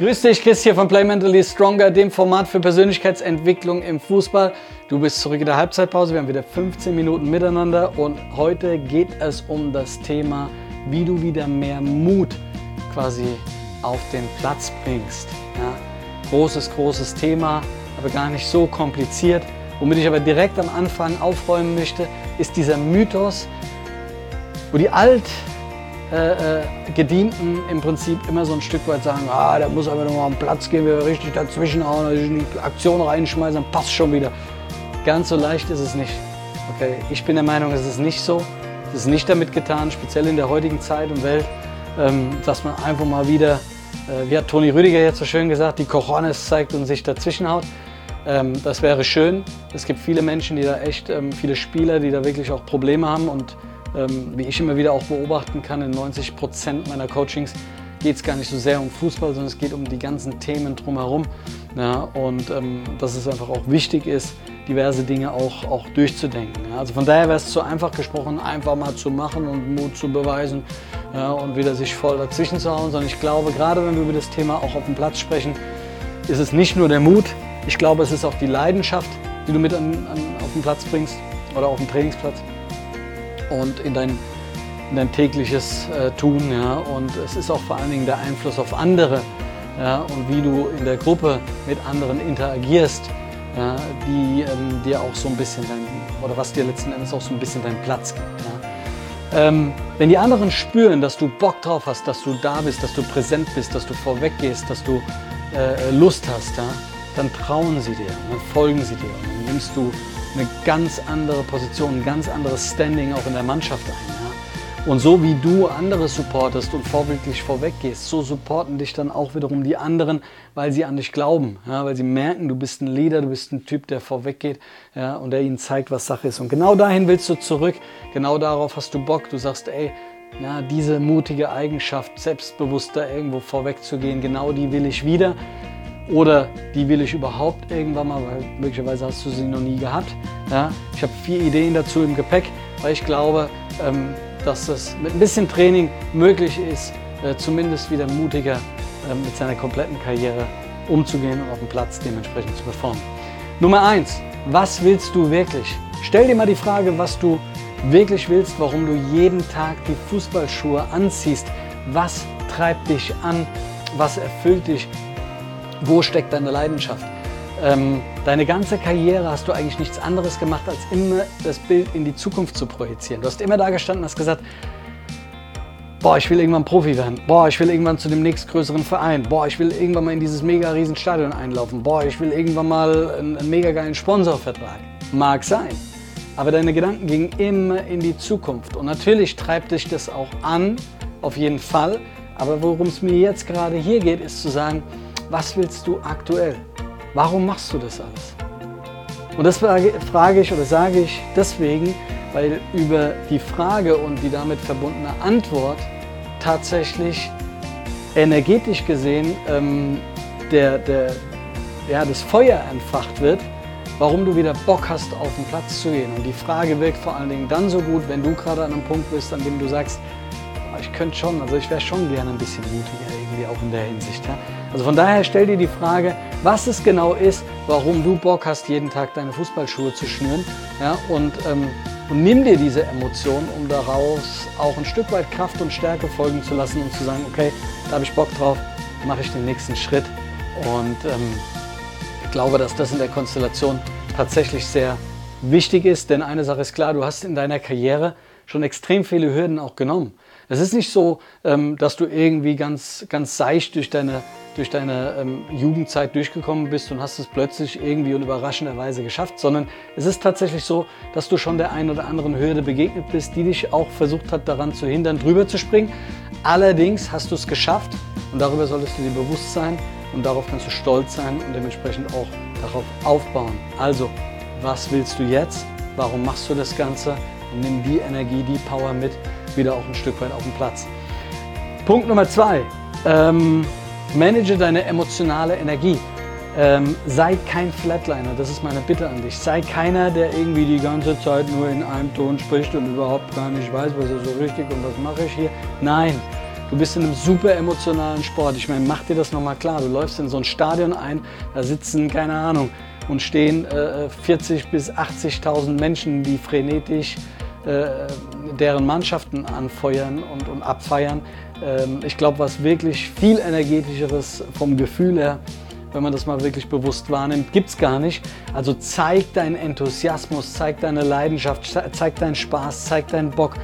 Grüß dich, Chris hier von Play Mentally Stronger, dem Format für Persönlichkeitsentwicklung im Fußball. Du bist zurück in der Halbzeitpause. Wir haben wieder 15 Minuten miteinander und heute geht es um das Thema, wie du wieder mehr Mut quasi auf den Platz bringst. Ja, großes, großes Thema, aber gar nicht so kompliziert. Womit ich aber direkt am Anfang aufräumen möchte, ist dieser Mythos, wo die alt äh, äh, Gedienten im Prinzip immer so ein Stück weit sagen, ah, da muss aber noch mal am Platz gehen, wir richtig dazwischenhauen, in die Aktion reinschmeißen, dann passt schon wieder. Ganz so leicht ist es nicht. Okay, ich bin der Meinung, es ist nicht so. Es ist nicht damit getan, speziell in der heutigen Zeit und Welt, ähm, dass man einfach mal wieder, äh, wie hat Toni Rüdiger jetzt so schön gesagt, die Cojones zeigt und sich dazwischenhaut. Ähm, das wäre schön. Es gibt viele Menschen, die da echt, ähm, viele Spieler, die da wirklich auch Probleme haben und ähm, wie ich immer wieder auch beobachten kann, in 90 Prozent meiner Coachings geht es gar nicht so sehr um Fußball, sondern es geht um die ganzen Themen drumherum. Ja, und ähm, dass es einfach auch wichtig ist, diverse Dinge auch, auch durchzudenken. Ja. Also von daher wäre es zu einfach gesprochen, einfach mal zu machen und Mut zu beweisen ja, und wieder sich voll dazwischen zu hauen, sondern ich glaube, gerade wenn wir über das Thema auch auf dem Platz sprechen, ist es nicht nur der Mut, ich glaube, es ist auch die Leidenschaft, die du mit an, an, auf den Platz bringst oder auf dem Trainingsplatz und in dein, in dein tägliches äh, Tun. Ja? Und es ist auch vor allen Dingen der Einfluss auf andere ja? und wie du in der Gruppe mit anderen interagierst, ja? die ähm, dir auch so ein bisschen dein, oder was dir letzten Endes auch so ein bisschen deinen Platz gibt. Ähm, wenn die anderen spüren, dass du Bock drauf hast, dass du da bist, dass du präsent bist, dass du vorweg gehst, dass du äh, Lust hast, dann trauen sie dir, dann folgen sie dir und dann nimmst du eine ganz andere Position, ein ganz anderes Standing auch in der Mannschaft ein. Ja? Und so wie du andere supportest und vorbildlich vorweggehst, so supporten dich dann auch wiederum die anderen, weil sie an dich glauben, ja? weil sie merken, du bist ein Leader, du bist ein Typ, der vorweggeht ja? und der ihnen zeigt, was Sache ist. Und genau dahin willst du zurück, genau darauf hast du Bock. Du sagst, ey, ja, diese mutige Eigenschaft, selbstbewusster irgendwo vorwegzugehen, genau die will ich wieder. Oder die will ich überhaupt irgendwann mal, weil möglicherweise hast du sie noch nie gehabt. Ja? Ich habe vier Ideen dazu im Gepäck, weil ich glaube, ähm, dass es mit ein bisschen Training möglich ist, äh, zumindest wieder mutiger äh, mit seiner kompletten Karriere umzugehen und auf dem Platz dementsprechend zu performen. Nummer eins, was willst du wirklich? Stell dir mal die Frage, was du wirklich willst, warum du jeden Tag die Fußballschuhe anziehst. Was treibt dich an? Was erfüllt dich? Wo steckt deine Leidenschaft? Ähm, deine ganze Karriere hast du eigentlich nichts anderes gemacht, als immer das Bild in die Zukunft zu projizieren. Du hast immer da gestanden und hast gesagt, boah, ich will irgendwann Profi werden. Boah, ich will irgendwann zu dem nächstgrößeren Verein. Boah, ich will irgendwann mal in dieses mega riesen Stadion einlaufen. Boah, ich will irgendwann mal einen, einen mega geilen Sponsorvertrag. Mag sein. Aber deine Gedanken gingen immer in die Zukunft. Und natürlich treibt dich das auch an, auf jeden Fall. Aber worum es mir jetzt gerade hier geht, ist zu sagen, was willst du aktuell? Warum machst du das alles? Und das frage ich oder sage ich deswegen, weil über die Frage und die damit verbundene Antwort tatsächlich energetisch gesehen ähm, der, der, ja, das Feuer entfacht wird, warum du wieder Bock hast, auf den Platz zu gehen. Und die Frage wirkt vor allen Dingen dann so gut, wenn du gerade an einem Punkt bist, an dem du sagst, ich könnte schon, also ich wäre schon gerne ein bisschen mutiger irgendwie auch in der Hinsicht. Ja? Also von daher stell dir die Frage, was es genau ist, warum du Bock hast, jeden Tag deine Fußballschuhe zu schnüren. Ja, und, ähm, und nimm dir diese Emotion, um daraus auch ein Stück weit Kraft und Stärke folgen zu lassen und zu sagen, okay, da habe ich Bock drauf, mache ich den nächsten Schritt. Und ähm, ich glaube, dass das in der Konstellation tatsächlich sehr wichtig ist, denn eine Sache ist klar, du hast in deiner Karriere schon extrem viele Hürden auch genommen. Es ist nicht so, ähm, dass du irgendwie ganz, ganz seicht durch deine, durch deine ähm, Jugendzeit durchgekommen bist und hast es plötzlich irgendwie und überraschenderweise geschafft, sondern es ist tatsächlich so, dass du schon der einen oder anderen Hürde begegnet bist, die dich auch versucht hat, daran zu hindern, drüber zu springen. Allerdings hast du es geschafft und darüber solltest du dir bewusst sein und darauf kannst du stolz sein und dementsprechend auch darauf aufbauen. Also, was willst du jetzt? Warum machst du das Ganze? Und nimm die Energie, die Power mit, wieder auch ein Stück weit auf den Platz. Punkt Nummer zwei. Ähm, manage deine emotionale Energie. Ähm, sei kein Flatliner, das ist meine Bitte an dich. Sei keiner, der irgendwie die ganze Zeit nur in einem Ton spricht und überhaupt gar nicht weiß, was ist so richtig und was mache ich hier. Nein, Du bist in einem super emotionalen Sport. Ich meine, mach dir das nochmal klar. Du läufst in so ein Stadion ein, da sitzen, keine Ahnung, und stehen äh, 40 bis 80.000 Menschen, die frenetisch äh, deren Mannschaften anfeuern und, und abfeiern. Ähm, ich glaube, was wirklich viel energetischeres vom Gefühl her, wenn man das mal wirklich bewusst wahrnimmt, gibt es gar nicht. Also zeig deinen Enthusiasmus, zeig deine Leidenschaft, zeig deinen Spaß, zeig deinen Bock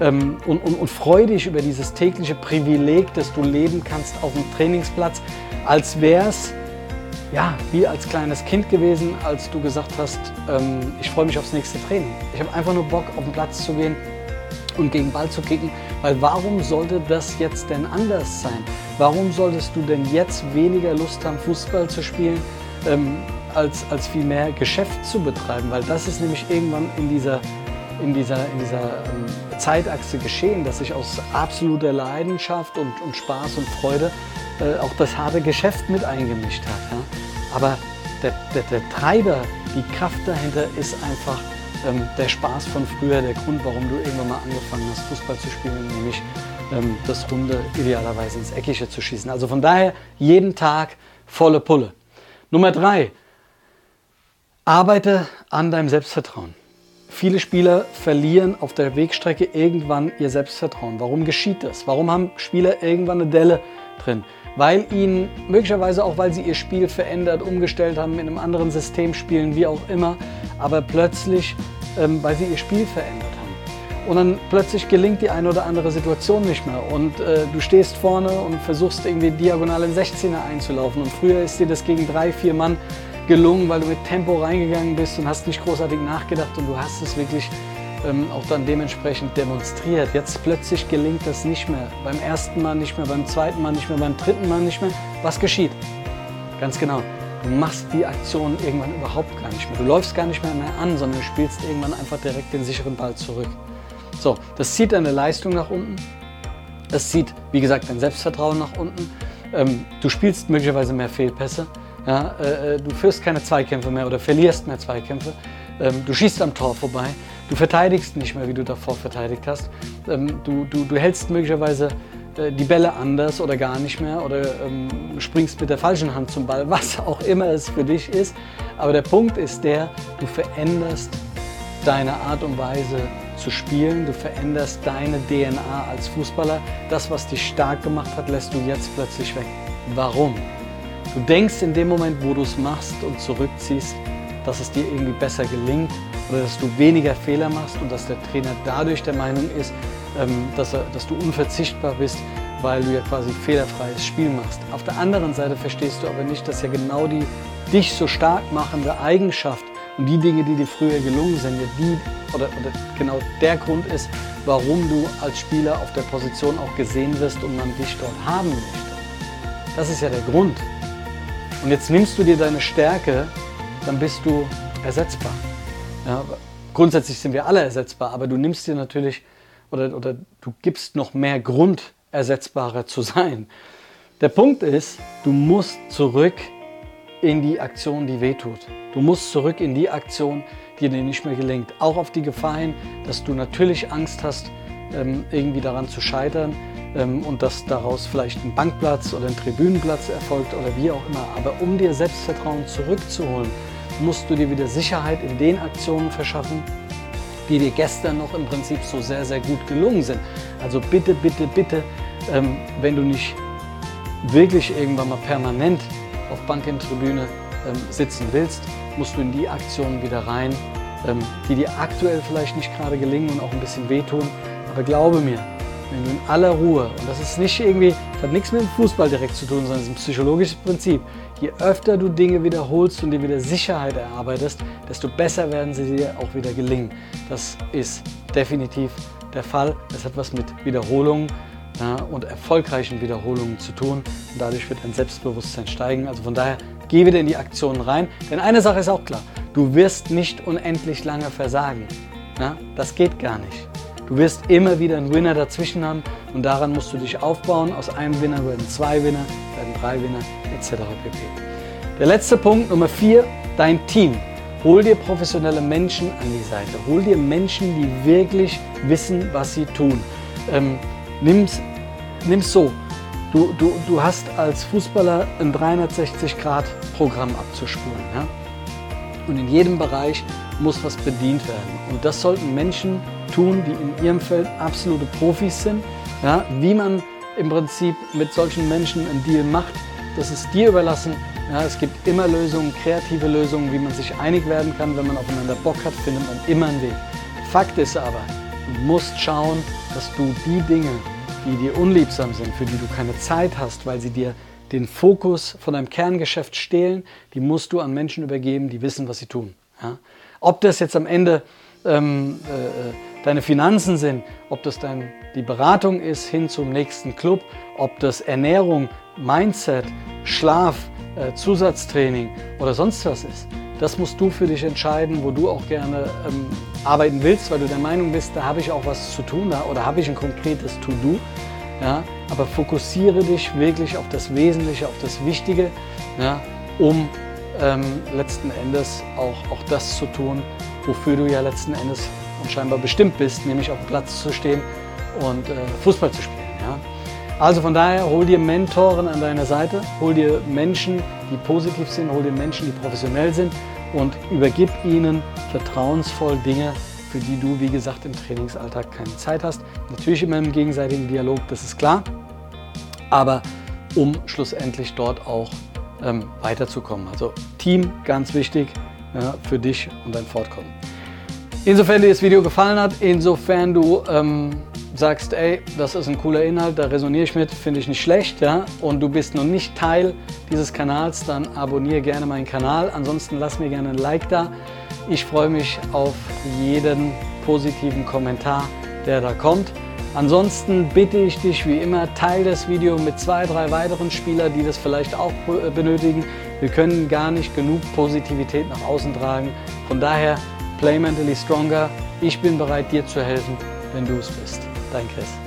ähm, und, und, und freu dich über dieses tägliche Privileg, dass du leben kannst auf dem Trainingsplatz, als wäre es ja, wie als kleines Kind gewesen, als du gesagt hast, ähm, ich freue mich aufs nächste Training. Ich habe einfach nur Bock, auf den Platz zu gehen und gegen Ball zu kicken, weil warum sollte das jetzt denn anders sein? Warum solltest du denn jetzt weniger Lust haben, Fußball zu spielen, ähm, als, als viel mehr Geschäft zu betreiben? Weil das ist nämlich irgendwann in dieser, in dieser, in dieser ähm, Zeitachse geschehen, dass sich aus absoluter Leidenschaft und, und Spaß und Freude äh, auch das harte Geschäft mit eingemischt hat. Ja? Aber der, der, der, Treiber, die Kraft dahinter ist einfach ähm, der Spaß von früher, der Grund, warum du irgendwann mal angefangen hast, Fußball zu spielen, nämlich ähm, das Runde idealerweise ins Eckige zu schießen. Also von daher jeden Tag volle Pulle. Nummer drei, arbeite an deinem Selbstvertrauen. Viele Spieler verlieren auf der Wegstrecke irgendwann ihr Selbstvertrauen. Warum geschieht das? Warum haben Spieler irgendwann eine Delle drin? Weil ihnen möglicherweise auch, weil sie ihr Spiel verändert, umgestellt haben, in einem anderen System spielen, wie auch immer, aber plötzlich, ähm, weil sie ihr Spiel verändert haben. Und dann plötzlich gelingt die eine oder andere Situation nicht mehr und äh, du stehst vorne und versuchst irgendwie diagonal in 16er einzulaufen und früher ist dir das gegen drei, vier Mann gelungen, weil du mit Tempo reingegangen bist und hast nicht großartig nachgedacht und du hast es wirklich ähm, auch dann dementsprechend demonstriert. Jetzt plötzlich gelingt das nicht mehr. Beim ersten Mal nicht mehr, beim zweiten Mal nicht mehr, beim dritten Mal nicht mehr. Was geschieht? Ganz genau. Du machst die Aktion irgendwann überhaupt gar nicht mehr. Du läufst gar nicht mehr, mehr an, sondern du spielst irgendwann einfach direkt den sicheren Ball zurück. So, das zieht deine Leistung nach unten. Das zieht, wie gesagt, dein Selbstvertrauen nach unten. Ähm, du spielst möglicherweise mehr Fehlpässe. Ja, äh, äh, du führst keine Zweikämpfe mehr oder verlierst mehr Zweikämpfe. Ähm, du schießt am Tor vorbei. Du verteidigst nicht mehr, wie du davor verteidigt hast. Ähm, du, du, du hältst möglicherweise äh, die Bälle anders oder gar nicht mehr oder ähm, springst mit der falschen Hand zum Ball, was auch immer es für dich ist. Aber der Punkt ist der, du veränderst deine Art und Weise zu spielen, du veränderst deine DNA als Fußballer. Das, was dich stark gemacht hat, lässt du jetzt plötzlich weg. Warum? Du denkst in dem Moment, wo du es machst und zurückziehst, dass es dir irgendwie besser gelingt oder dass du weniger Fehler machst und dass der Trainer dadurch der Meinung ist, ähm, dass, er, dass du unverzichtbar bist, weil du ja quasi fehlerfreies Spiel machst. Auf der anderen Seite verstehst du aber nicht, dass ja genau die dich so stark machende Eigenschaft und die Dinge, die dir früher gelungen sind, ja die oder, oder genau der Grund ist, warum du als Spieler auf der Position auch gesehen wirst und man dich dort haben möchte. Das ist ja der Grund. Und jetzt nimmst du dir deine Stärke, dann bist du ersetzbar. Ja, grundsätzlich sind wir alle ersetzbar, aber du nimmst dir natürlich oder, oder du gibst noch mehr Grund, ersetzbarer zu sein. Der Punkt ist, du musst zurück in die Aktion, die wehtut. Du musst zurück in die Aktion, die dir nicht mehr gelingt. Auch auf die Gefahr hin, dass du natürlich Angst hast, ähm, irgendwie daran zu scheitern ähm, und dass daraus vielleicht ein Bankplatz oder ein Tribünenplatz erfolgt oder wie auch immer. Aber um dir Selbstvertrauen zurückzuholen, musst du dir wieder Sicherheit in den Aktionen verschaffen, die dir gestern noch im Prinzip so sehr, sehr gut gelungen sind. Also bitte, bitte, bitte, ähm, wenn du nicht wirklich irgendwann mal permanent auf Bank in Tribüne ähm, sitzen willst, musst du in die Aktionen wieder rein, ähm, die dir aktuell vielleicht nicht gerade gelingen und auch ein bisschen wehtun. Aber glaube mir, wenn du in aller Ruhe, und das ist nicht irgendwie, das hat nichts mit dem Fußball direkt zu tun, sondern es ist ein psychologisches Prinzip, je öfter du Dinge wiederholst und dir wieder Sicherheit erarbeitest, desto besser werden sie dir auch wieder gelingen. Das ist definitiv der Fall. Es hat was mit Wiederholungen ja, und erfolgreichen Wiederholungen zu tun. Und dadurch wird dein Selbstbewusstsein steigen. Also von daher, geh wieder in die Aktionen rein. Denn eine Sache ist auch klar, du wirst nicht unendlich lange versagen. Ja, das geht gar nicht. Du wirst immer wieder einen Winner dazwischen haben und daran musst du dich aufbauen. Aus einem Winner werden zwei Winner, werden drei Winner etc. pp. Der letzte Punkt, Nummer vier, dein Team. Hol dir professionelle Menschen an die Seite. Hol dir Menschen, die wirklich wissen, was sie tun. Ähm, nimm's nimm es so. Du, du, du hast als Fußballer ein 360-Grad-Programm abzuspulen. Ja? Und in jedem Bereich muss was bedient werden. Und das sollten Menschen tun, die in ihrem Feld absolute Profis sind. Ja? Wie man im Prinzip mit solchen Menschen einen Deal macht, das ist dir überlassen. Ja, es gibt immer Lösungen, kreative Lösungen, wie man sich einig werden kann. Wenn man aufeinander Bock hat, findet man immer einen Weg. Fakt ist aber, du musst schauen, dass du die Dinge, die dir unliebsam sind, für die du keine Zeit hast, weil sie dir den Fokus von deinem Kerngeschäft stehlen, die musst du an Menschen übergeben, die wissen, was sie tun. Ja? Ob das jetzt am Ende ähm, äh, deine Finanzen sind, ob das dein, die Beratung ist hin zum nächsten Club, ob das Ernährung, Mindset, Schlaf, äh, Zusatztraining oder sonst was ist. Das musst du für dich entscheiden, wo du auch gerne ähm, arbeiten willst, weil du der Meinung bist, da habe ich auch was zu tun da, oder habe ich ein konkretes To-Do. Ja? Aber fokussiere dich wirklich auf das Wesentliche, auf das Wichtige, ja? um ähm, letzten Endes auch, auch das zu tun, wofür du ja letzten Endes und scheinbar bestimmt bist, nämlich auf dem Platz zu stehen und äh, Fußball zu spielen. Ja? Also von daher, hol dir Mentoren an deiner Seite, hol dir Menschen, die positiv sind, hol dir Menschen, die professionell sind und übergib ihnen vertrauensvoll Dinge, für die du, wie gesagt, im Trainingsalltag keine Zeit hast. Natürlich immer im gegenseitigen Dialog, das ist klar, aber um schlussendlich dort auch ähm, weiterzukommen. Also Team, ganz wichtig ja, für dich und dein Fortkommen. Insofern dir das Video gefallen hat, insofern du ähm, sagst, ey, das ist ein cooler Inhalt, da resoniere ich mit, finde ich nicht schlecht, ja, und du bist noch nicht Teil dieses Kanals, dann abonniere gerne meinen Kanal. Ansonsten lass mir gerne ein Like da. Ich freue mich auf jeden positiven Kommentar, der da kommt. Ansonsten bitte ich dich wie immer, teile das Video mit zwei, drei weiteren Spielern, die das vielleicht auch benötigen. Wir können gar nicht genug Positivität nach außen tragen. Von daher Play Mentally Stronger. Ich bin bereit, dir zu helfen, wenn du es bist. Dein Chris.